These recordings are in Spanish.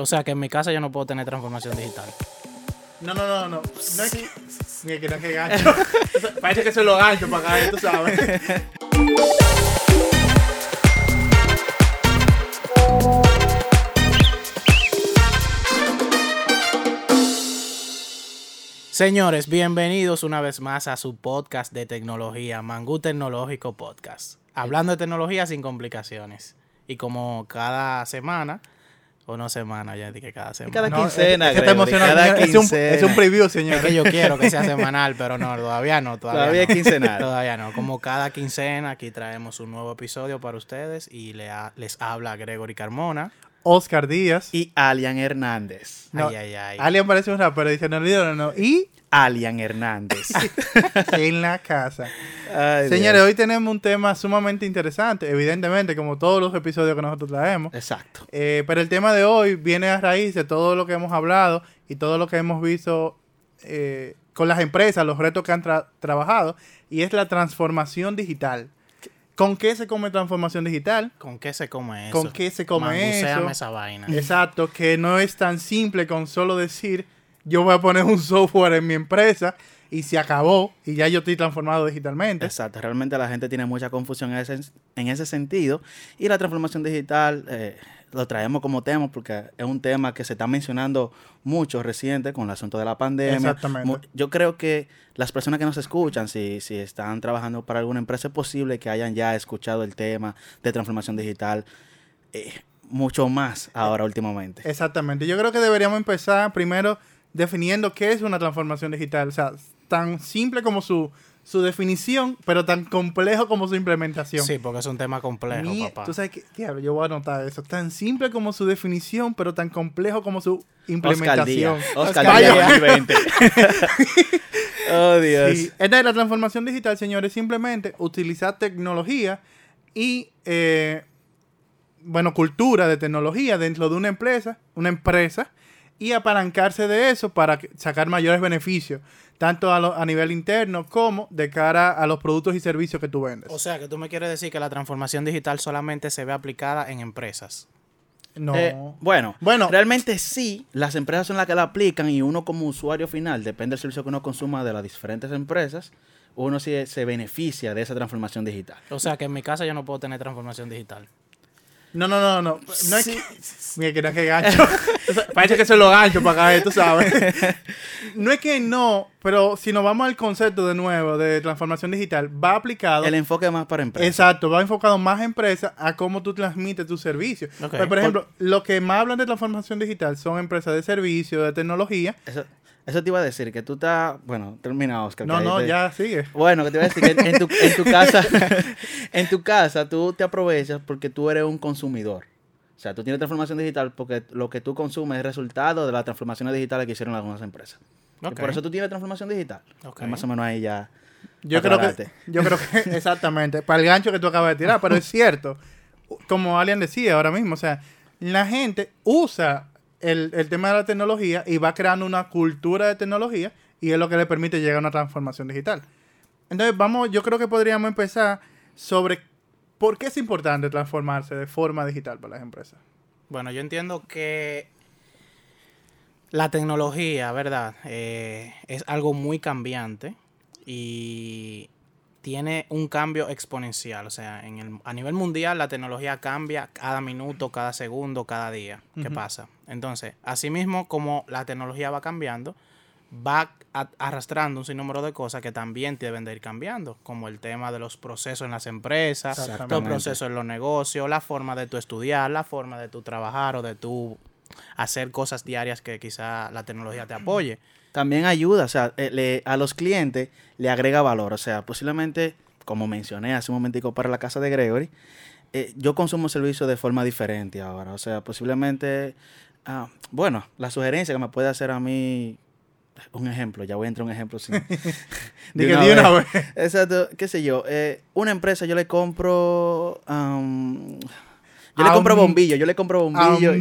O sea que en mi casa yo no puedo tener transformación digital. No, no, no, no. No es que. Mira, que no es que gancho. Parece que se lo gancho para acá, tú sabes. Señores, bienvenidos una vez más a su podcast de tecnología, Mangú Tecnológico Podcast. Hablando de tecnología sin complicaciones. Y como cada semana, o no semana, ya dije cada semana. Cada No, quincena, es que está Gregory, emocionado. cada Es un, quincena. es un preview, Es señor. que yo quiero que sea semanal, pero no, todavía no. Todavía, Todavía es no. quincenal. Todavía no. Como cada quincena, aquí traemos un nuevo episodio para ustedes y le ha- les habla Gregory Carmona. Oscar Díaz. Y Alian Hernández. No, ay, ay, ay. Alien parece un rapero, dice, no olvidaron, no. Y Alian Hernández. en la casa. Ay, Señores, Dios. hoy tenemos un tema sumamente interesante, evidentemente, como todos los episodios que nosotros traemos. Exacto. Eh, pero el tema de hoy viene a raíz de todo lo que hemos hablado y todo lo que hemos visto eh, con las empresas, los retos que han tra- trabajado, y es la transformación digital. ¿Con qué se come transformación digital? ¿Con qué se come eso? ¿Con qué se come Manguceame eso? esa vaina. Exacto, que no es tan simple con solo decir, yo voy a poner un software en mi empresa y se acabó y ya yo estoy transformado digitalmente. Exacto. Realmente la gente tiene mucha confusión en ese, en ese sentido. Y la transformación digital eh, lo traemos como tema porque es un tema que se está mencionando mucho reciente con el asunto de la pandemia. Exactamente. Yo creo que las personas que nos escuchan, si, si están trabajando para alguna empresa, es posible que hayan ya escuchado el tema de transformación digital eh, mucho más ahora últimamente. Exactamente. Yo creo que deberíamos empezar primero definiendo qué es una transformación digital. O sea, tan simple como su, su definición, pero tan complejo como su implementación. Sí, porque es un tema complejo, Mi- papá. Tú sabes qué, diablo, yo voy a anotar eso. Tan simple como su definición, pero tan complejo como su Oscar Díaz. implementación. Oscar. Díaz 2020. oh, Dios. Sí, esta es la transformación digital, señores. Simplemente utilizar tecnología y, eh, bueno, cultura de tecnología dentro de una empresa, una empresa, y apalancarse de eso para sacar mayores beneficios, tanto a, lo- a nivel interno como de cara a los productos y servicios que tú vendes. O sea, que tú me quieres decir que la transformación digital solamente se ve aplicada en empresas. no. Eh, bueno, Bueno. realmente sí, las empresas son las que la aplican y uno como usuario final, depende del servicio que uno consuma de las diferentes empresas, uno sí se beneficia de esa transformación digital. O sea, que en mi casa yo no puedo tener transformación digital. No, no, no, no. No es que. Mira, que no es que gancho. Parece que se lo gancho para acá, tú sabes. No es que no, pero si nos vamos al concepto de nuevo de transformación digital, va aplicado. El enfoque más para empresas. Exacto, va enfocado más a empresas a cómo tú transmites tus servicios. Pues, por ejemplo, lo que más hablan de transformación digital son empresas de servicio, de tecnología. Eso, eso te iba a decir, que tú estás, bueno, termina Oscar. No, no, te- ya sigue. Bueno, que te iba a decir que en, en tu, en tu casa, en tu casa tú te aprovechas porque tú eres un consumidor. O sea, tú tienes transformación digital porque lo que tú consumes es resultado de las transformaciones digitales que hicieron algunas empresas. Y por eso tú tienes transformación digital. Más o menos ahí ya. Yo creo, que, yo creo que exactamente, para el gancho que tú acabas de tirar, pero es cierto, como Alian decía ahora mismo, o sea, la gente usa el, el tema de la tecnología y va creando una cultura de tecnología y es lo que le permite llegar a una transformación digital. Entonces, vamos, yo creo que podríamos empezar sobre por qué es importante transformarse de forma digital para las empresas. Bueno, yo entiendo que la tecnología, ¿verdad? Eh, es algo muy cambiante y tiene un cambio exponencial. O sea, en el, a nivel mundial la tecnología cambia cada minuto, cada segundo, cada día. ¿Qué Ujú. pasa? Entonces, asimismo como la tecnología va cambiando, va a- arrastrando un sinnúmero de cosas que también deben de ir cambiando, como el tema de los procesos en las empresas, los procesos en los negocios, la forma de tu estudiar, la forma de tu trabajar o de tu hacer cosas diarias que quizá la tecnología te apoye. También ayuda, o sea, eh, le- a los clientes le agrega valor. O sea, posiblemente, como mencioné hace un momentico para la casa de Gregory, eh, yo consumo servicios de forma diferente ahora. O sea, posiblemente, ah, bueno, la sugerencia que me puede hacer a mí, un ejemplo, ya voy a entrar en un ejemplo sin... De que una vez. Exacto, qué sé yo, eh, una empresa yo le compro... am, yo le compro bombillo, yo le compro bombillo.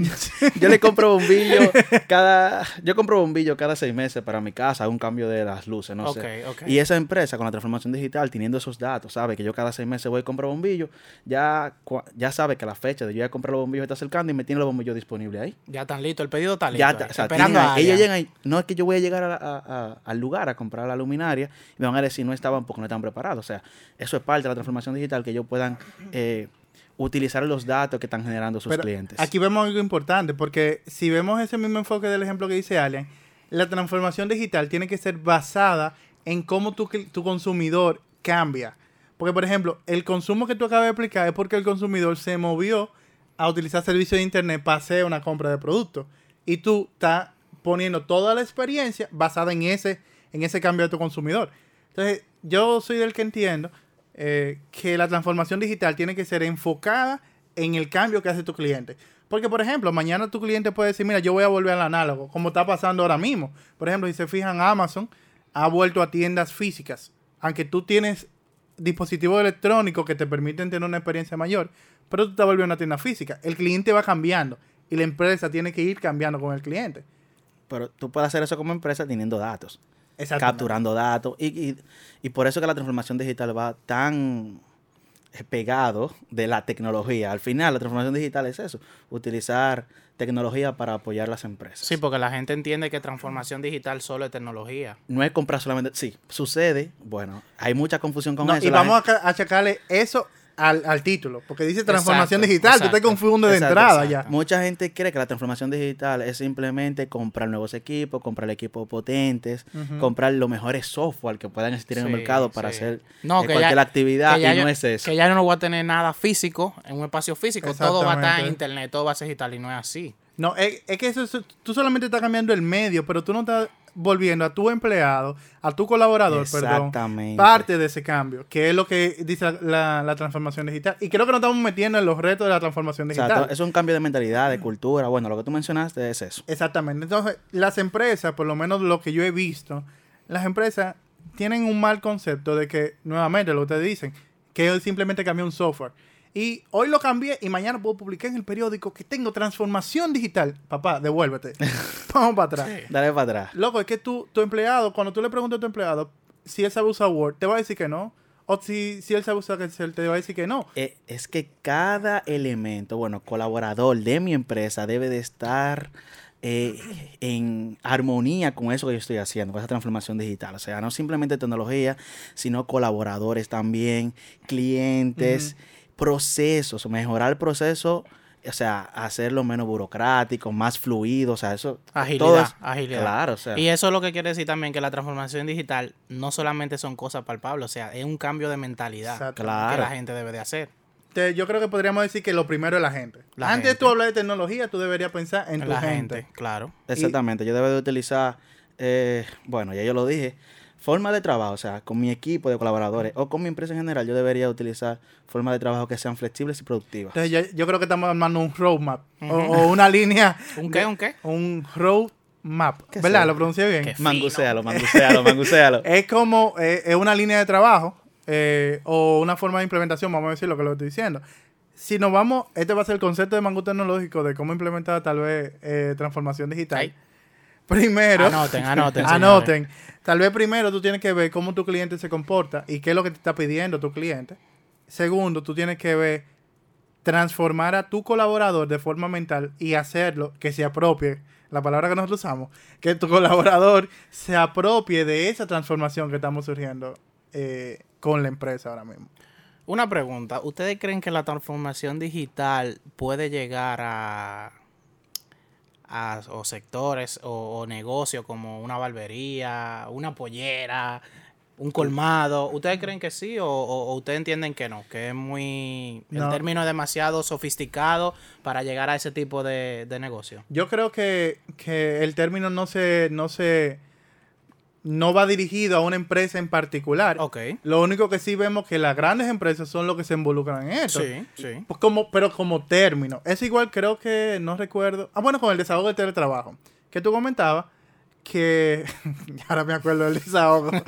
yo le compro bombillo cada. Yo compro bombillo cada seis meses para mi casa, un cambio de las luces, no sé. Y esa empresa con la transformación digital, teniendo esos datos, sabe que yo cada seis meses voy y compro bombillo, ya, ya sabe que la fecha de yo ir a comprar los bombillos está acercando y me tiene los bombillos disponibles ahí. Ya están listos, el pedido está listo. Ya, ahí, está, o sea, esperando ahí. No es que yo voy a llegar a la- a- a- al lugar a comprar la luminaria y me van a decir no estaban porque no estaban preparados. O sea, eso es parte de la transformación digital, que ellos puedan eh, utilizar los datos que están generando sus Pero clientes. Aquí vemos algo importante, porque si vemos ese mismo enfoque del ejemplo que dice Alien, la transformación digital tiene que ser basada en cómo tu, tu consumidor cambia. Porque, por ejemplo, el consumo que tú acabas de explicar es porque el consumidor se movió a utilizar servicios de internet para hacer una compra de productos. Y tú estás poniendo toda la experiencia basada en ese, en ese cambio de tu consumidor. Entonces, yo soy del que entiendo eh, que la transformación digital tiene que ser enfocada en el cambio que hace tu cliente. Porque, por ejemplo, mañana tu cliente puede decir, mira, yo voy a volver al análogo, como está pasando ahora mismo. Por ejemplo, si se fijan, Amazon ha vuelto a tiendas físicas. Aunque tú tienes dispositivos electrónicos que te permiten tener una experiencia mayor, pero tú estás volviendo a una tienda física. El cliente va cambiando y la empresa tiene que ir cambiando con el cliente. Pero tú puedes hacer eso como empresa teniendo datos. Capturando datos. Y, y, y por eso que la transformación digital va tan pegado de la tecnología. Al final, la transformación digital es eso, utilizar tecnología para apoyar las empresas. Sí, porque la gente entiende que transformación digital solo es tecnología. No es comprar solamente, sí, sucede, bueno, hay mucha confusión con No, eso. y la vamos gente- a ca- a achacarle eso al, al título, porque dice transformación Exacto, digital, tú te exacto. confundes de Exacto, entrada exacto. ya. Mucha gente cree que la transformación digital es simplemente comprar nuevos equipos, comprar equipos potentes, comprar los mejores software que puedan existir en el mercado para sí. hacer No, eh, que cualquier ya- actividad que ya y no yo- es eso. Que ya no voy a tener nada físico en un espacio físico. Todo va a estar en internet, todo va a ser digital y no es así. No, es, es que eso, es- tú solamente estás cambiando el medio, pero tú no estás volviendo a tu empleado, a tu colaborador, perdón, parte de ese cambio, que es lo que dice la, la transformación digital. Y creo que nos estamos metiendo en los retos de la transformación digital. to- es un cambio de mentalidad, de cultura. Bueno, lo que tú mencionaste es eso. Exactamente. Entonces, las empresas, por lo menos lo que yo he visto, las empresas tienen un mal concepto de que, nuevamente, lo que ustedes dicen, que simplemente cambié un software. Y hoy lo cambié y mañana puedo publicar en el periódico que tengo transformación digital. Papá, devuélvete. Vamos para atrás. Sí. Dale para atrás. Loco, es que tú, tu empleado, cuando tú le preguntas a tu empleado si él sabe usar Word, te va a decir que no. O si, si él sabe usar Excel, te va a decir que no. Eh, es que cada elemento, bueno, colaborador de mi empresa debe de estar eh, en armonía con eso que yo estoy haciendo, con esa transformación digital. O sea, no simplemente tecnología, sino colaboradores también, clientes, procesos, mejorar el proceso, o sea, hacerlo menos burocrático, más fluido, o sea, eso... Agilidad, todo es- agilidad. Claro, o sea... Y eso es lo que quiere decir también que la transformación digital no solamente son cosas palpables, o sea, es un cambio de mentalidad Exacto. que Claro. la gente debe de hacer. Te- yo creo que podríamos decir que lo primero es la gente. La Antes de gente. tú hablar de tecnología, tú deberías pensar en tu la gente. gente, claro. Exactamente, yo debo de utilizar, eh, bueno, ya yo lo dije, forma de trabajo, o sea, con mi equipo de colaboradores o con mi empresa en general, yo debería utilizar formas de trabajo que sean flexibles y productivas. Entonces yo, yo creo que estamos armando un roadmap o, Ujú. o una línea. ¿Un qué? ¿Un qué? Un roadmap. ¿Qué ¿Verdad? ¿Lo pronuncié bien? Mangusealo, mangusealo, mangusealo. Es como, eh, es una línea de trabajo eh, o una forma de implementación, vamos a decir lo que lo estoy diciendo. Si nos vamos, este va a ser el concepto de mango tecnológico de cómo implementar tal vez eh, transformación digital. Ay. Primero, Anoten, anoten, anoten. Tal vez primero tú tienes que ver cómo tu cliente se comporta y qué es lo que te está pidiendo tu cliente. Segundo, tú tienes que ver transformar a tu colaborador de forma mental y hacerlo que se apropie, la palabra que nosotros usamos, que tu colaborador se apropie de esa transformación que estamos surgiendo eh, con la empresa ahora mismo. Una pregunta, ¿ustedes creen que la transformación digital puede llegar a, a o sectores o, o negocios como una barbería, una pollera, un colmado? ¿Ustedes creen que sí o, o- o ustedes entienden que no? Que es muy... El No. término es demasiado sofisticado para llegar a ese tipo de, de negocio. Yo creo que, que el término no se, no se, no va dirigido a una empresa en particular. Ok. Lo único que sí vemos que las grandes empresas son los que se involucran en esto. Sí, sí. Pues como, pero como término. Es igual, creo que, no recuerdo. Ah, bueno, con el desahogo del teletrabajo. Que tú comentabas que. ahora me acuerdo del desahogo.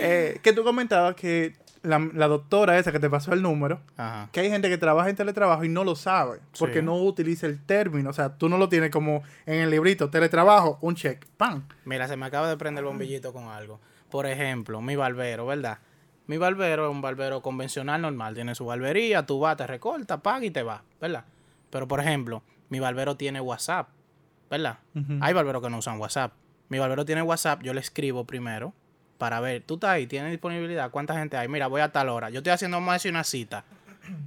Eh, que tú comentabas que la, la doctora esa que te pasó el número, Ajá. que hay gente que trabaja en teletrabajo y no lo sabe, porque Sí. no utiliza el término. O sea, tú no lo tienes como en el librito, teletrabajo, un check, ¡pam! Mira, se me acaba de prender el bombillito con algo. Por ejemplo, mi barbero, ¿verdad? Mi barbero es un barbero convencional normal. Tiene su barbería, tú vas, te recorta, paga y te vas, ¿verdad? Pero, por ejemplo, mi barbero tiene WhatsApp, ¿verdad? Hay barberos que no usan WhatsApp. Mi barbero tiene WhatsApp, yo le escribo primero para ver, tú estás ahí, tienes disponibilidad, cuánta gente hay. Mira, voy a tal hora. Yo estoy haciendo más de una cita.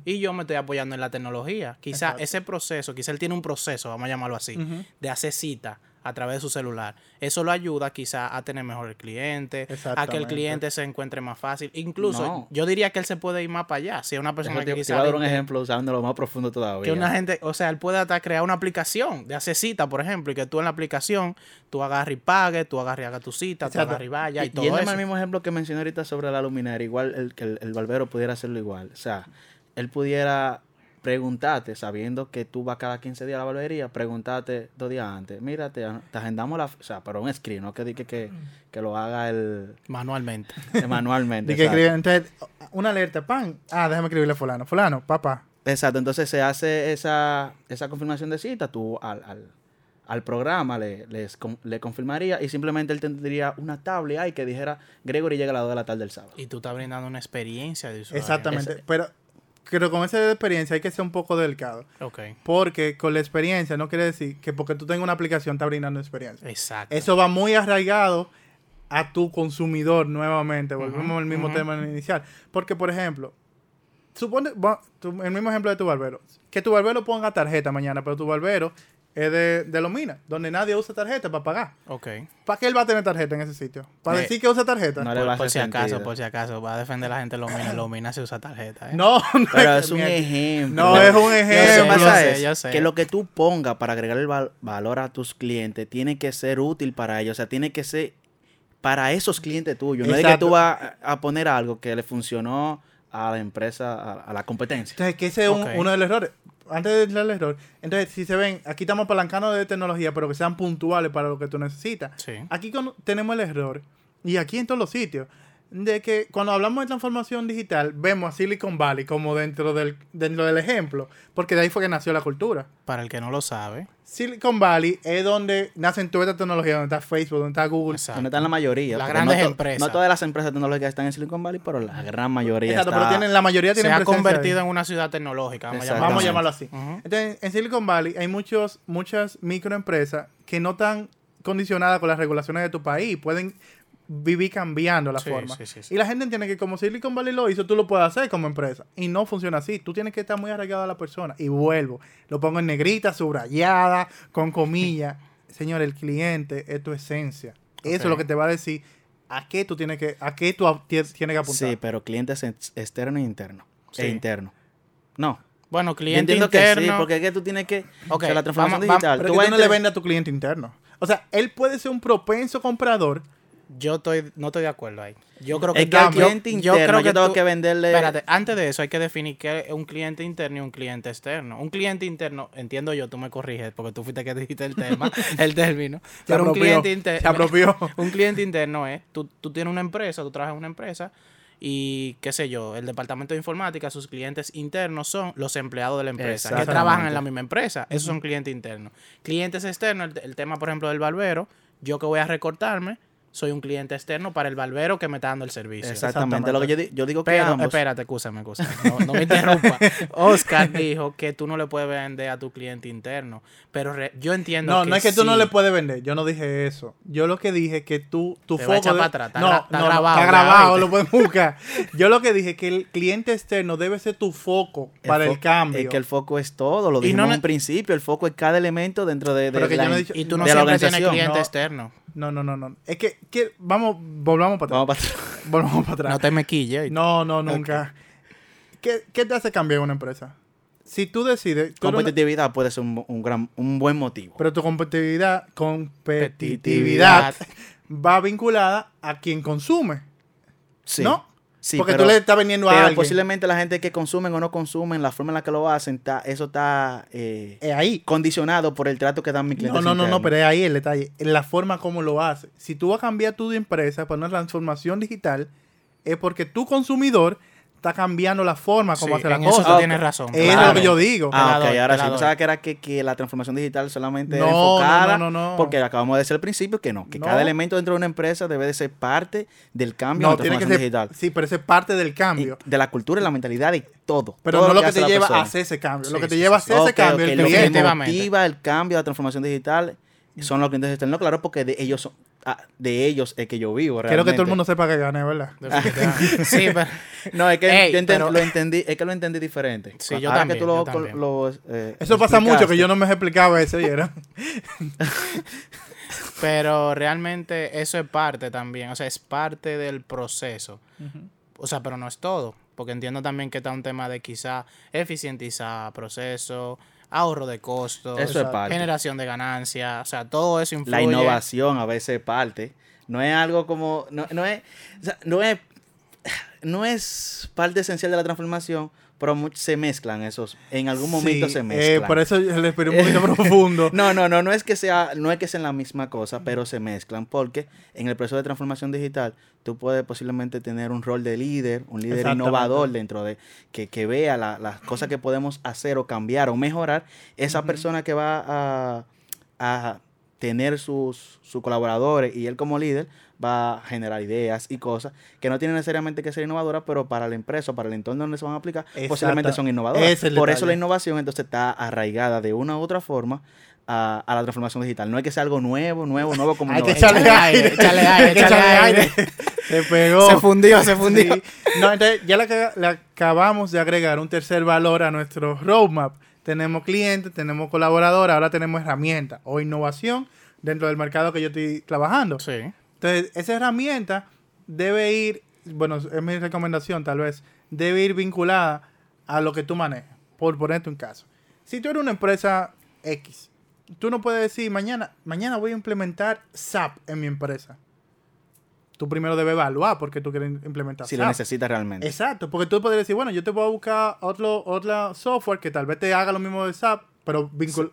Y yo me estoy apoyando en la tecnología. Quizá Exacto. ese proceso, quizá él tiene un proceso, vamos a llamarlo así, de hacer cita a través de su celular. Eso lo ayuda quizá a tener mejor el cliente, a que el cliente se encuentre más fácil. Incluso No. yo diría que él se puede ir más para allá. Si es una persona que te, te quizá voy a dar un ejemplo usando lo más profundo todavía. que una gente, o sea, él puede hasta crear una aplicación de hacer cita, por ejemplo, y que tú en la aplicación, tú agarres y pagues, tú agarres y hagas tu cita, tú Exacto. agarres y vaya y Y- todo eso. al mismo ejemplo que mencioné ahorita sobre la luminaria, igual el, que el, el barbero pudiera hacerlo igual. O sea, él pudiera preguntarte, sabiendo que tú vas cada 15 días a la barbería, preguntarte dos días antes, mira, te, te agendamos la... O sea, pero un screen, no que, que, que, que lo haga el, Manualmente. manualmente. Que escribe- entonces, una alerta, ¡pam! Ah, déjame escribirle a fulano. Fulano, papá. Exacto, entonces se hace esa, esa confirmación de cita, tú al, al, al programa le, les le confirmaría y simplemente él tendría una tabla ahí que dijera Gregory llega a las 2 de la tarde del sábado. Y tú estás brindando una experiencia de usuario. Exactamente. Pero, pero con esa experiencia hay que ser un poco delicado. Ok. Porque con la experiencia no quiere decir que porque tú tengas una aplicación está brindando experiencia. Exacto. Eso va muy arraigado a tu consumidor nuevamente. Volvemos al mismo ujú. tema inicial. Porque, por ejemplo, supone, va- tu- el mismo ejemplo de tu barbero, que tu barbero ponga tarjeta mañana, pero tu barbero es de, de Lomina, donde nadie usa tarjeta para pagar. Ok. ¿Para qué él va a tener tarjeta en ese sitio? ¿Para Eh, decir que usa tarjeta? no No, le va a Por, si acaso, por si acaso, va a defender a la gente de Lomina. Lomina se usa tarjeta. ¿eh? no, Pero es es un ejemplo. No, es un ejemplo. pasa Yo sé, es yo sé. que lo que tú pongas para agregar el val- valor a tus clientes tiene que ser útil para ellos. O sea, tiene que ser para esos clientes tuyos. No es que tú vas a- poner algo que le funcionó a la empresa, a, a la competencia. Entonces, que ese es un- uno de los errores. Antes de entrar al error, entonces, si se ven, aquí estamos apalancando de tecnología, pero que sean puntuales para lo que tú necesitas. Sí. Aquí con- tenemos el error, y aquí en todos los sitios, de que cuando hablamos de transformación digital, vemos a Silicon Valley como dentro del, dentro del ejemplo, porque de ahí fue que nació la cultura. Para el que no lo sabe. Silicon Valley es donde nacen toda esta tecnología, donde está Facebook, donde está Google. Exacto. Donde están la mayoría. Las grandes no empresas. No todas las empresas tecnológicas están en Silicon Valley, pero la gran mayoría Exacto, está... pero tienen, la mayoría Se tienen ha presencia convertido ahí. en una ciudad tecnológica. Vamos a Exactamente. Vamos a llamarlo así. Entonces, en Silicon Valley hay muchos, muchas microempresas que no están condicionadas con las regulaciones de tu país. Pueden vivir cambiando la Sí, forma. sí, sí, sí. Y la gente entiende que como Silicon Valley lo hizo, tú lo puedes hacer como empresa. Y no funciona así. Tú tienes que estar muy arraigado a la persona. Y vuelvo. Lo pongo en negrita, subrayada, con comillas. Señor, el cliente es tu esencia. Eso es lo que te va a decir a qué tú tienes que, a qué tú tienes que apuntar. Sí, pero clientes ex- externo e interno. Sí. E interno. No. Bueno, cliente entiendo interno. que sí, porque es que tú tienes que... Ok, o sea, la transformación vamos- digital. Pero tú que tú no a le vendes a tu cliente interno. O sea, él puede ser un propenso comprador. Yo estoy, no estoy de acuerdo ahí. Yo creo que, yo- cliente yo interno yo, creo que tengo tú- que venderle... Espérate, antes de eso hay que definir qué es un cliente interno y un cliente externo. Un cliente interno, entiendo yo, tú me corriges porque tú fuiste que dijiste el tema, el término. Se Pero un apropió, cliente se interno, apropió. un cliente interno es, tú, tú tienes una empresa, tú trabajas en una empresa y qué sé yo, el departamento de informática, sus clientes internos son los empleados de la empresa que trabajan en la misma empresa. Esos son clientes internos. Clientes externos, el, el tema por ejemplo del barbero, yo que voy a recortarme, soy un cliente externo para el barbero que me está dando el servicio. Exactamente. Lo que yo, di- yo digo que Pero, ambos... espérate, escúchame, escúchame. No, no me interrumpa. Oscar dijo que tú no le puedes vender a tu cliente interno. Pero yo entiendo No, que no es que tú no sí. le puedes vender. Yo no dije eso. Yo lo que dije es que tú, tu Te foco. de- para atrás. Está no, gra- está no, no, grabado está grabado, lo pueden buscar. Yo lo que dije es que el cliente externo debe ser tu foco para el cambio. Es que el foco es todo, lo Y dijimos no en un principio, el foco es cada elemento dentro de, de Pero que yo la, no he dicho- Y tú no siempre tienes cliente No. externo. No, no, no, no. Es que, vamos, volvamos para atrás. Vamos para atrás. Volvamos para atrás. No te me quille. No, no, nunca. ¿Qué, qué te hace cambiar una empresa? Si tú decides. tú eres una- Competitividad puede ser un, un gran, un buen motivo. pero tu competitividad, competitividad va vinculada a quien consume. Sí. ¿No? Sí, Porque pero- tú le estás vendiendo a Pero alguien. posiblemente la gente que consumen o no consumen, la forma en la que lo hacen, está- eso está eh, Es ahí. condicionado por el trato que dan mis clientes. No, no, no, no, pero es ahí el detalle. En la forma como lo hace. Si tú vas a cambiar tu empresa para una transformación digital, es porque tu consumidor está cambiando la forma como Sí, hace la en eso cosa. tú Ah, tienes razón. Es Claro. lo que yo digo. Ah, la ok, ahora sí. Pensaba que era que, que la transformación digital solamente No, enfocada. no, no, no. Porque acabamos de decir al principio que no, que No. cada elemento dentro de una empresa debe de ser parte del cambio No, de la tiene que transformación ser. digital. Sí, pero es parte del Y cambio. de la cultura y la mentalidad y todo. Pero todo no lo que te lleva a hacer ese cambio. lo que te lleva a hacer ese cambio ok, el lo que motiva el cambio de la transformación digital son los clientes externos, claro, porque de ellos son- ah, de ellos es que yo vivo. Quiero que todo el realmente. mundo sepa que gané, ¿verdad? Sí, pero No, es que Ey, yo enten- pero- lo entendí, es que lo entendí diferente. Sí, yo Ahora también, que tú lo, yo también. lo, eh, Eso pasa mucho, que yo no me explicaba eso, ¿vieron? Pero realmente eso es parte también, o sea, es parte del proceso. O sea, pero no es todo, porque entiendo también que está un tema de quizá eficientizar proceso, ahorro de costos, Eso es parte. generación de ganancias, o sea, todo eso influye. La innovación a veces parte. No es algo como. No, no es. o sea, no es. No es parte esencial de la transformación, pero se mezclan esos. En algún momento Sí, se eh, mezclan. por eso yo le esperé un poquito profundo. No, no, no, no es que sea, no es que sean la misma cosa, pero se mezclan, porque en el proceso de transformación digital, tú puedes posiblemente tener un rol de líder, un líder innovador dentro de, que, que vea la- las cosas que podemos hacer o cambiar o mejorar, esa persona que va a, a tener sus, sus colaboradores y él como líder va a generar ideas y cosas que no tienen necesariamente que ser innovadoras, pero para la empresa para el entorno donde se van a aplicar, posiblemente Exacto. son innovadoras. Es Por eso detalle. la innovación entonces está arraigada de una u otra forma a, a la transformación digital. No es que sea algo nuevo, nuevo, nuevo como Hay que echarle aire. échale aire, Hay echarle aire. Se pegó. Se fundió, se fundió. Sí. No, entonces ya le, le acabamos de agregar un tercer valor a nuestro roadmap. Tenemos clientes, tenemos colaboradores, ahora tenemos herramientas o innovación dentro del mercado que yo estoy trabajando. Sí. Entonces, esa herramienta debe ir, bueno, es mi recomendación tal vez, debe ir vinculada a lo que tú manejas. Por ponerte un caso. Si tú eres una empresa X, tú no puedes decir, mañana, mañana voy a implementar SAP en mi empresa. Tú primero debes evaluar porque tú quieres implementar Si SAP. lo necesitas realmente. Exacto, porque tú podrías decir, bueno, yo te voy a buscar otro, otro software que tal vez te haga lo mismo de SAP, pero vincul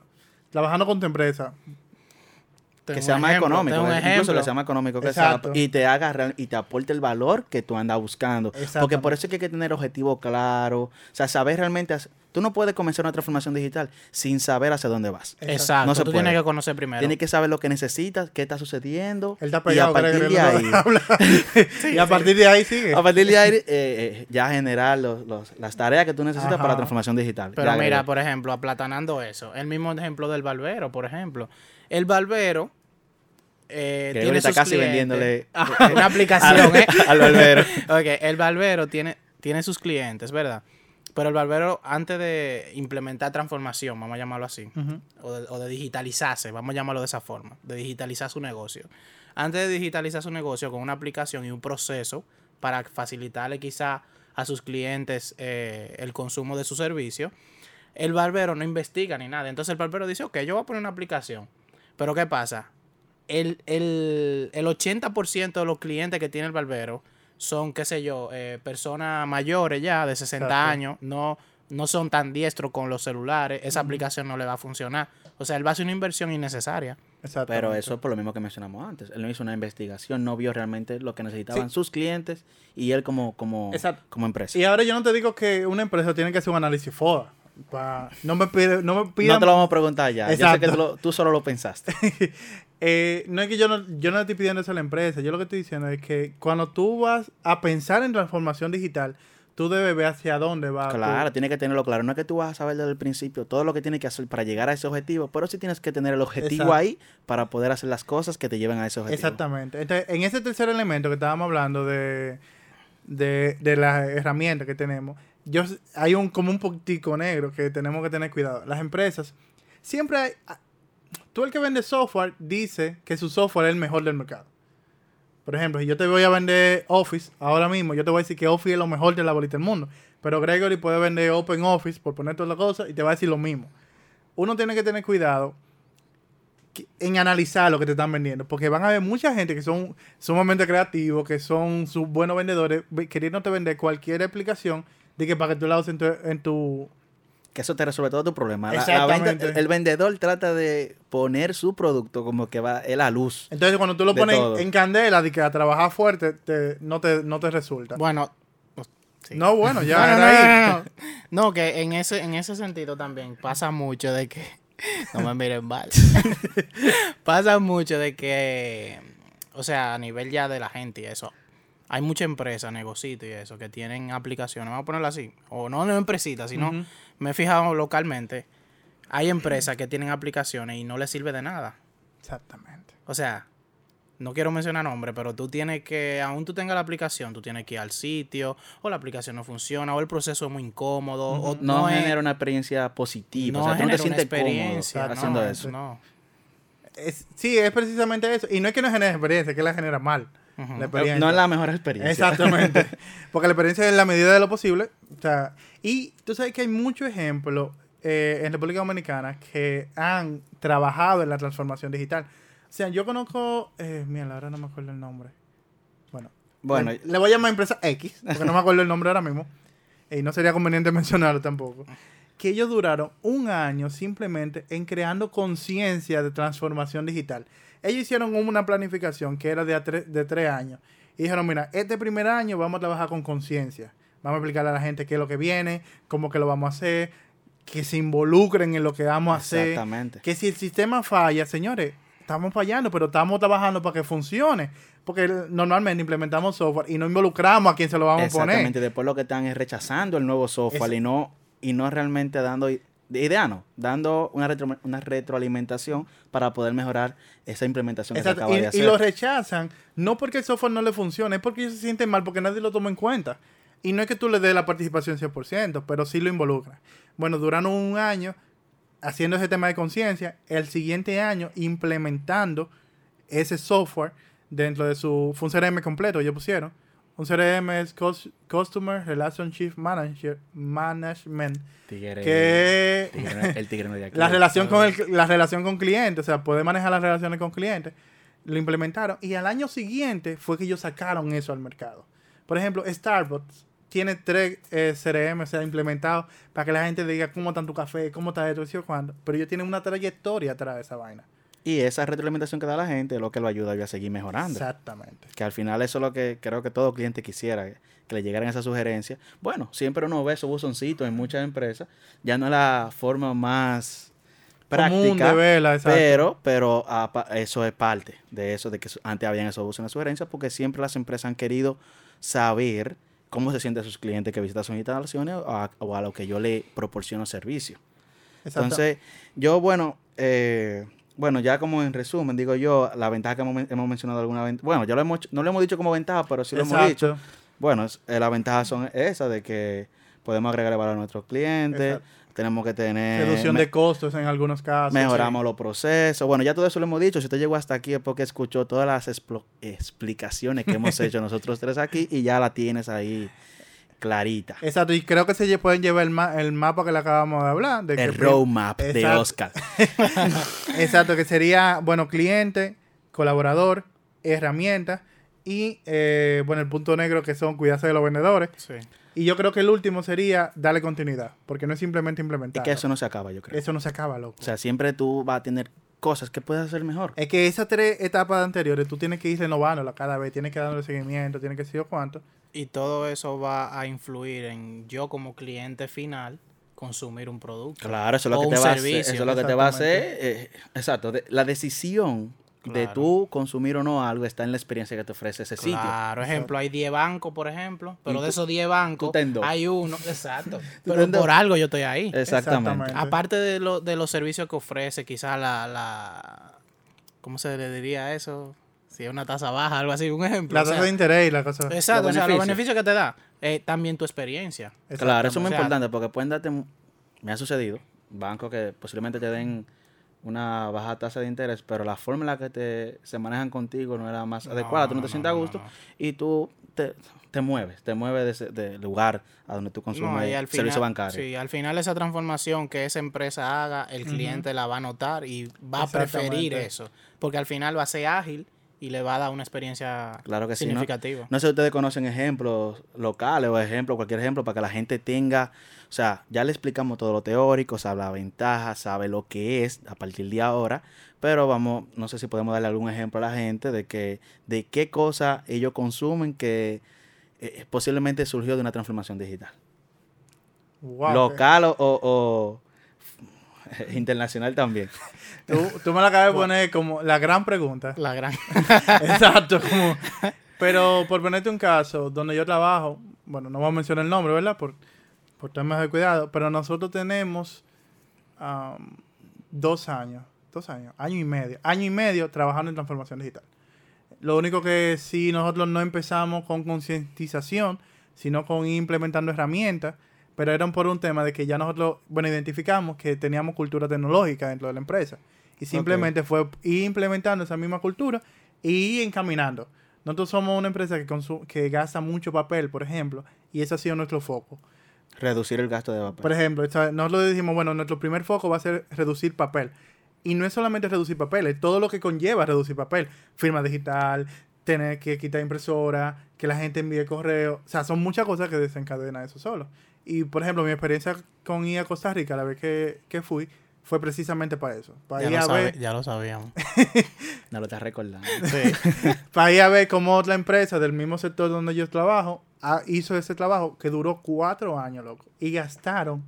trabajando con tu empresa. Que sea más ejemplo, económico, incluso ejemplo. que sea más económico que Exacto. SAP y te haga real- y te aporte el valor que tú andas buscando. Porque por eso es que hay que tener objetivos claros, o sea, saber realmente, hacer- tú no puedes comenzar una transformación digital sin saber hacia dónde vas. Exacto, No se tú puede. tienes que conocer primero. Tienes que saber lo que necesitas, qué está sucediendo Él está y a partir de ahí, y a partir de ahí sigue. a partir de ahí eh, eh, ya generar los- los- las tareas que tú necesitas Ajá. para la transformación digital. Pero Ya, mira, por ejemplo, aplatanando eso, el mismo ejemplo del barbero, por ejemplo. El barbero eh, tiene está sus casi clientes. vendiéndole una aplicación, ¿eh? al barbero. ok, el barbero tiene, tiene sus clientes, ¿verdad? Pero el barbero, antes de implementar transformación, vamos a llamarlo así, Ujú. o, de, o de digitalizarse, vamos a llamarlo de esa forma, de digitalizar su negocio. Antes de digitalizar su negocio con una aplicación y un proceso para facilitarle quizá a sus clientes eh, el consumo de su servicio, el barbero no investiga ni nada. Entonces el barbero dice, ok, yo voy a poner una aplicación. Pero ¿qué pasa? El, el, el 80% de los clientes que tiene el barbero son, qué sé yo, eh, personas mayores ya, de 60 Exacto. años, no, no son tan diestros con los celulares, esa aplicación no le va a funcionar. O sea, él va a hacer una inversión innecesaria. Exactamente. Pero eso es por lo mismo que mencionamos antes. Él no hizo una investigación, no vio realmente lo que necesitaban sus clientes y él como, como, Exacto. como empresa. Y ahora yo no te digo que una empresa tiene que hacer un análisis FODA. Pa- No me pide, no me pidan- no te lo vamos a preguntar ya. Yo sé que Exacto. tú, lo- tú solo lo pensaste. Eh, no es que yo no, yo no estoy pidiendo eso a la empresa. Yo lo que estoy diciendo es que cuando tú vas a pensar en transformación digital, tú debes ver hacia dónde va. Claro, tiene que tenerlo claro. No es que tú vas a saber desde el principio todo lo que tienes que hacer para llegar a ese objetivo, pero sí tienes que tener el objetivo Exacto. ahí para poder hacer las cosas que te lleven a ese objetivo. Exactamente. Entonces, en ese tercer elemento que estábamos hablando de, de, de las herramientas que tenemos, yo, hay un como un poquitico negro que tenemos que tener cuidado. Las empresas, siempre hay... ah, Tú el que vende software dice que su software es el mejor del mercado. Por ejemplo, si yo te voy a vender Office ahora mismo, yo te voy a decir que Office es lo mejor de la bolita del mundo. Pero Gregory puede vender Open Office, por poner todas las cosas, y te va a decir lo mismo. Uno tiene que tener cuidado en analizar lo que te están vendiendo, porque van a haber mucha gente que son sumamente creativos, que son sus buenos vendedores, ve- queriéndote vender cualquier aplicación de que para que tú la uses en tu, en tu, que eso te resuelve todo tu problema. La- la venta- Exactamente. el vendedor trata de poner su producto como que va es la luz. Entonces, cuando tú lo pones todo. en candela, de que a trabajar fuerte, te- no, te, no te resulta. Bueno, pues, sí. No, bueno, ya No, no, era no, ahí. no, no. No, que en ese, en ese sentido también pasa mucho de que. No me miren mal. pasa mucho de que. O sea, a nivel ya de la gente y eso. Hay muchas empresas, negocios y eso, que tienen aplicaciones. Vamos a ponerlo así. O no no empresitas, sino. Me he fijado localmente. Hay empresas que tienen aplicaciones y no les sirve de nada. Exactamente. O sea, no quiero mencionar nombres, pero tú tienes que, aún tú tengas la aplicación, tú tienes que ir al sitio, o la aplicación no funciona, o el proceso es muy incómodo, o No, genera una experiencia positiva. no o sea, tú no te genera una sientes cómodo experiencia, haciendo no, eso. No. Es- sí, es precisamente eso. Y no es que no genere experiencia, es que la genera mal. La experiencia. No es la mejor experiencia. Exactamente. Porque la experiencia es la medida de lo posible. O sea, y tú sabes que hay muchos ejemplos eh, en República Dominicana que han trabajado en la transformación digital. O sea, yo conozco. Eh, mira, ahora no me acuerdo el nombre. Bueno, Bueno, le, le voy a llamar empresa X, porque no me acuerdo el nombre ahora mismo. Y no sería conveniente mencionarlo tampoco. Que ellos duraron un año simplemente en creando conciencia de transformación digital. Ellos hicieron una planificación que era de, a tre- de tres años. Y dijeron, mira, este primer año vamos a trabajar con conciencia. Vamos a explicarle a la gente qué es lo que viene, cómo que lo vamos a hacer, que se involucren en lo que vamos a hacer. Exactamente. Que si el sistema falla, señores, estamos fallando, pero estamos trabajando para que funcione. Porque normalmente implementamos software y no involucramos a quien se lo vamos a Exactamente. poner. Después lo que están es rechazando el nuevo software Es- y no y no realmente dando i- idea, no, dando una, retro- una retroalimentación para poder mejorar esa implementación que se acaba de Y, y hacer. lo rechazan, no porque el software no le funcione, es porque ellos se sienten mal, porque nadie lo toma en cuenta. Y no es que tú le des la participación 100%, pero sí lo involucra. Bueno, duraron un año haciendo ese tema de conciencia, el siguiente año implementando ese software dentro de su fue un CRM completo, ellos pusieron. Un CRM es Cus- Customer Relationship Manager, Management, Tigre- que tigre- el tigre no de aquí. la relación con el, la relación con clientes, o sea, poder manejar las relaciones con clientes, lo implementaron y al año siguiente fue que ellos sacaron eso al mercado. Por ejemplo, Starbucks tiene tres eh, CRM, o sea, implementados para que la gente diga cómo está tu café, cómo está esto, cuándo, pero ellos tienen una trayectoria atrás de esa vaina. Y esa retroalimentación que da la gente es lo que lo ayuda a seguir mejorando. Exactamente. Que al final eso es lo que creo que todo cliente quisiera, que le llegaran esas sugerencias. Bueno, siempre uno ve esos buzoncitos en muchas empresas. Ya no es la forma más práctica, de pero, pero eso es parte de eso, de que antes habían esos buzos en las sugerencias, porque siempre las empresas han querido saber cómo se sienten sus clientes que visitan sus instalaciones o a, o a lo que yo le proporciono servicio. Exacto. Entonces, yo, bueno, eh, bueno, ya como en resumen, digo yo, la ventaja que hemos, hemos mencionado alguna vez, bueno, ya lo hemos, no lo hemos dicho como ventaja, pero sí lo hemos dicho. Bueno, es- eh, las ventajas son esas de que podemos agregar valor a nuestros clientes, Exacto. tenemos que tener... Reducción de costos en algunos casos. Mejoramos los procesos. Bueno, ya todo eso lo hemos dicho. Si usted llegó hasta aquí es porque escuchó todas las explicaciones que hemos hecho nosotros tres aquí y ya la tienes ahí clarita. Exacto, y creo que se pueden llevar el, ma- el mapa que le acabamos de hablar. De El que- roadmap de. Oscar. Exacto, que sería, bueno, cliente, colaborador, herramienta y, eh, bueno, el punto negro que son cuidarse de los vendedores. Sí. Y yo creo que el último sería darle continuidad, porque no es simplemente implementar. que eso no se acaba, yo creo. Eso no se acaba, loco. O sea, siempre tú vas a tener cosas que puedes hacer mejor. es que esas tres etapas anteriores tú tienes que ir renovándolas cada vez, tienes que darle seguimiento, tienes que decir cuánto. Y todo eso va a influir en yo como cliente final consumir un producto. Claro, eso es lo que te va a hacer. Eso es lo que te va a hacer. eh, exacto. de- la decisión de Claro. tú consumir o no algo está en la experiencia que te ofrece ese sitio. Claro, ejemplo, hay 10 bancos, por ejemplo, pero de esos 10 bancos hay uno, exacto. pero por algo yo estoy ahí. Exactamente. Exactamente. Aparte de, lo, de los servicios que ofrece, quizás la, la... ¿Cómo se le diría eso? Si es una tasa baja, algo así, un ejemplo. La o sea, tasa de interés y la cosa. Exacto, Los o sea, los beneficios. que te da. eh, también tu experiencia. Claro, eso es muy O sea, importante porque pueden darte, me ha sucedido, bancos que posiblemente te den una baja tasa de interés, pero la forma en la que te, se manejan contigo no era más No, adecuada, tú no te no, sientes a gusto no. y tú te, te mueves, te mueves de, ese- del lugar a donde tú consumes al servicio final, bancario. sí, al final esa transformación que esa empresa haga, el cliente la va a notar y va a preferir eso. Porque al final va a ser ágil y le va a dar una experiencia Claro que sí, ¿no? significativa. No sé si ustedes conocen ejemplos locales o ejemplos, cualquier ejemplo, para que la gente tenga, o sea, ya le explicamos todo lo teórico, sabe la ventaja, sabe lo que es a partir de ahora, pero vamos, no sé si podemos darle algún ejemplo a la gente de que, de qué cosa ellos consumen que eh, posiblemente surgió de una transformación digital. Wow, Local o internacional también. Tú, tú me la acabas de poner como la gran pregunta. La gran. Exacto, como... Pero por ponerte un caso, donde yo trabajo, bueno, no voy a mencionar el nombre, ¿verdad? Por, por temas de cuidado, pero nosotros tenemos am, dos años, dos años, año y medio, año y medio trabajando en transformación digital. Lo único que sí nosotros no empezamos con concientización, sino con implementando herramientas, pero eran por un tema de que ya nosotros, bueno, identificamos que teníamos cultura tecnológica dentro de la empresa. Y simplemente fue ir implementando esa misma cultura y encaminando. Nosotros somos una empresa que, que gasta mucho papel, por ejemplo, y ese ha sido nuestro foco. Reducir el gasto de papel. Por ejemplo, nosotros decimos, bueno, nuestro primer foco va a ser reducir papel. Y no es solamente reducir papel, es todo lo que conlleva reducir papel. Firma digital, tener que quitar impresora, que la gente envíe correo. O sea, son muchas cosas que desencadenan eso solo. Y, por ejemplo, mi experiencia con ir a Costa Rica, la vez que, que fui, fue precisamente para eso. Para Ya ir lo, a sabe- ver ya lo sabíamos. No lo estás recordando. Sí. para ir a ver cómo otra empresa del mismo sector donde yo trabajo ah, hizo ese trabajo que duró cuatro años, loco. Y gastaron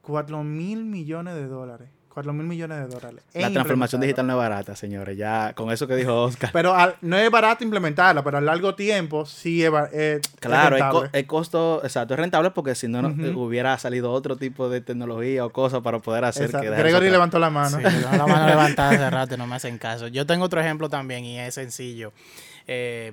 cuatro mil millones de dólares. Cuatro mil millones de dólares. La en transformación digital no es barata, señores. Ya con eso que dijo Oscar. Pero al- no es barato implementarla, pero a largo tiempo sí es, eh, es Claro, el, co- el costo, exacto, es rentable porque si no, eh, hubiera salido otro tipo de tecnología o cosas para poder hacer Exacto. que Gregory eso levantó la mano. Sí, la mano levantada hace rato y no me hacen caso. Yo tengo otro ejemplo también y es sencillo. Eh,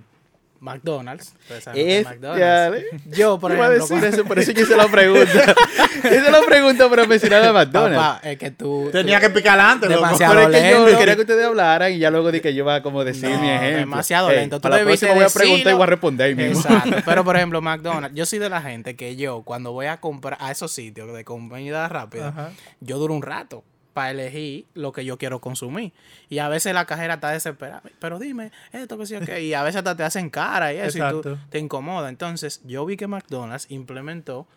McDonald's. Es McDonald's. ya. Yo, por a ejemplo, decir cuando- eso, por eso yo hice la pregunta. hice la pregunta para mencionar a McDonald's. Papá, es que tú... Tenía tú- que picar loco. Demasiado Pero es que yo quería que ustedes hablaran y ya luego di que yo iba a como decir No, mi ejemplo. demasiado lento. Tú Para la próxima voy a preguntar y voy a responder mismo. Exacto. Pero, por ejemplo, McDonald's, yo soy de la gente que yo, cuando voy a comprar a esos sitios de comida rápida, Ajá. yo duro un rato para elegir lo que yo quiero consumir. Y a veces la cajera está desesperada. Pero dime, esto que sí o qué. Y a veces hasta te hacen cara y eso. Y Exacto. tú te incomoda. Entonces, yo vi que McDonald's implementó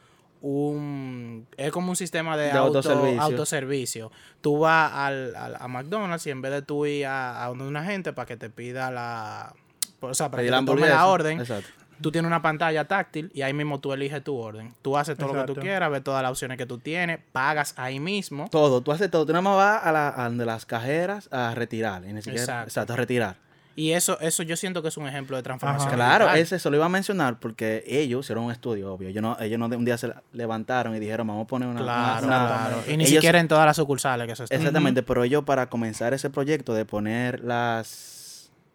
un... Es como un sistema de, De auto- autoservicio. autoservicio. Tú vas al, al- a McDonald's y en vez de tú ir a, a donde una gente para que te pida la... O sea, para Pedir que la tome la orden, Exacto. Tú tienes una pantalla táctil y ahí mismo tú eliges tu orden. Tú haces todo lo que tú quieras, ves todas las opciones que tú tienes, pagas ahí mismo. Todo, tú haces todo. Tú nada más vas a, la, a donde las cajeras a retirar. Y ni siquiera, Exacto. exacto. a retirar. Y eso, eso yo siento que es un ejemplo de transformación. Ajá. Claro, ese eso lo iba a mencionar porque ellos hicieron un estudio, obvio. Ellos no, ellos no de un día se levantaron y dijeron, vamos a poner una... Claro, una- claro. Y ni Ellos- siquiera en todas las sucursales que se están. Exactamente, pero ellos para comenzar ese proyecto de poner las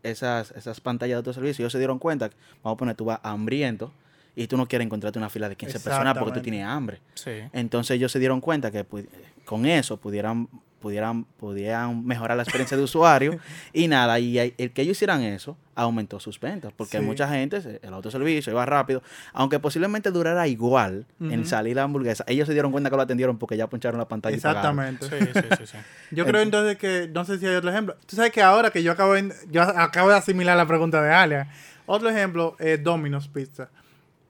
esas, esas pantallas de autoservicio, ellos se dieron cuenta que, vamos a poner, tú vas hambriento y tú no quieres encontrarte una fila de 15 personas porque tú tienes hambre. Sí. Entonces ellos se dieron cuenta que pu- con eso pudieran, pudieran, pudieran mejorar la experiencia de usuario y nada, y el que ellos hicieran eso aumentó sus ventas, porque Sí. mucha gente, el autoservicio iba rápido, aunque posiblemente durara igual en salir la hamburguesa, ellos se dieron cuenta que lo atendieron porque ya puncharon la pantalla y. Exactamente. Sí, sí, sí, sí. Yo creo entonces que, no sé si hay otro ejemplo. Tú sabes que ahora que yo acabo de, yo acabo de asimilar la pregunta de Alia, otro ejemplo es Domino's Pizza.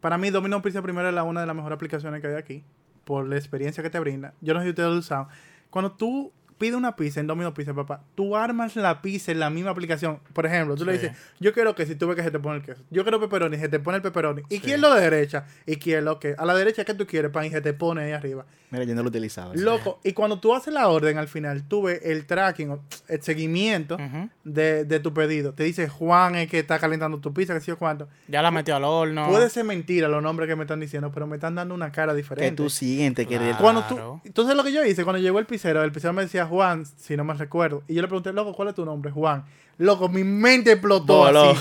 Para mí, Domino's Pizza primero es la, una de las mejores aplicaciones que hay aquí, por la experiencia que te brinda. Yo no sé si ustedes lo usan. Cuando tú pides una pizza en Domino's Pizza, papá, tú armas la pizza en la misma aplicación. Por ejemplo, tú le Sí. dices, yo quiero que si tú ves que se te pone el queso, yo quiero pepperoni, se te pone el pepperoni. Izquierdo o derecha, izquierdo, que a la derecha que tú quieres, pan, y se te pone ahí arriba. Mira, yo no lo utilizaba. Loco, y cuando tú haces la orden al final, tú ves el tracking, el seguimiento de, de tu pedido. Te dice Juan es que está calentando tu pizza, que sé yo cuánto. Ya la metió al horno. Puede ser mentira los nombres que me están diciendo, pero me están dando una cara que diferente. tú sientes que Claro. Cuando Claro. tú, entonces lo que yo hice, cuando llegó el pizzero, el pizzero me decía Juan, si no me recuerdo. Y yo le pregunté, loco, ¿cuál es tu nombre? Juan. Loco, mi mente explotó así.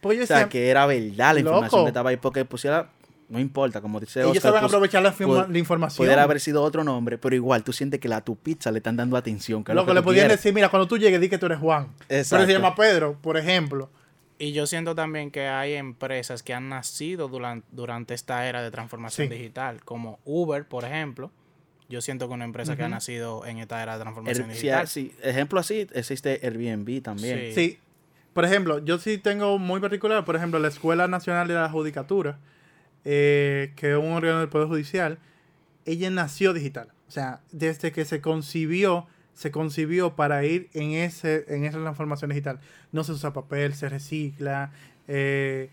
Porque yo o sea, decía, que era verdad la información Loco. que estaba ahí, porque pusiera, no importa, como dice ellos Oscar, saben pues, aprovechar la, firma- pu- la información. pudiera haber sido otro nombre, pero igual tú sientes que la tu pizza le están dando atención. Que es lo Loco, que le podían quieres. decir, mira, cuando tú llegues, di que tú eres Juan. Pero se llama Pedro, por ejemplo. Y yo siento también que hay empresas que han nacido durante, durante esta era de transformación Sí. digital, como Uber, por ejemplo. Yo siento que una empresa que ha nacido en esta era de transformación El- digital. si- ejemplo así, existe Airbnb también. Sí. Sí. por ejemplo, yo sí tengo muy particular, por ejemplo, la Escuela Nacional de la Judicatura, eh, que es un órgano del Poder Judicial, ella nació digital. O sea, desde que se concibió, se concibió para ir en, ese, en esa transformación digital. No se usa papel, se recicla, eh,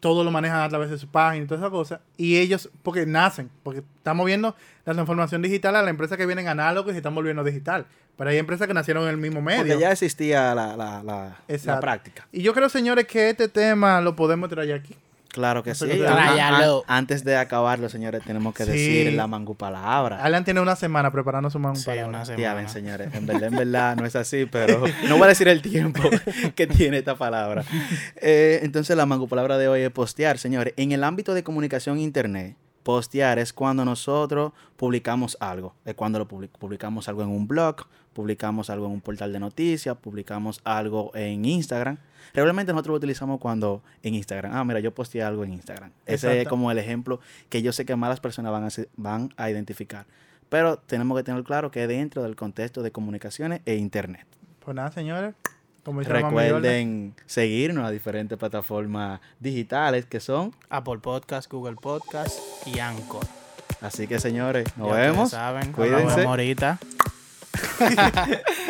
todo lo manejan a través de su página y todas esas cosas. Y ellos, porque nacen, porque estamos viendo la transformación digital a la empresa que vienen análogos y se están volviendo digital. Pero hay empresas que nacieron en el mismo medio. Porque ya existía la, la, la, práctica. Y yo creo, señores, que este tema lo podemos traer aquí. Claro que sí. Tráyalo. antes de acabarlo, señores, tenemos que Sí. decir la mangu palabra. Alan tiene una semana preparando su manga Sí, palabra. una Ya semana. ven, señores, en verdad, en verdad no es así, pero no voy a decir el tiempo que tiene esta palabra. Eh, entonces, la mango palabra de hoy es postear, señores. En el ámbito de comunicación internet, postear es cuando nosotros publicamos algo. Es cuando lo public- publicamos algo en un blog, publicamos algo en un portal de noticias, publicamos algo en Instagram. Regularmente nosotros lo utilizamos cuando en Instagram. Ah, mira, yo posteé algo en Instagram. Ese es como el ejemplo que yo sé que más las personas van a, van a identificar. Pero tenemos que tener claro que dentro del contexto de comunicaciones e internet. Pues nada, señores. Como Recuerden seguirnos a diferentes plataformas digitales que son. Apple Podcast, Google Podcast y Anchor. Así que señores, nos Ya vemos. saben. Cuídense. Nos vemos ahorita.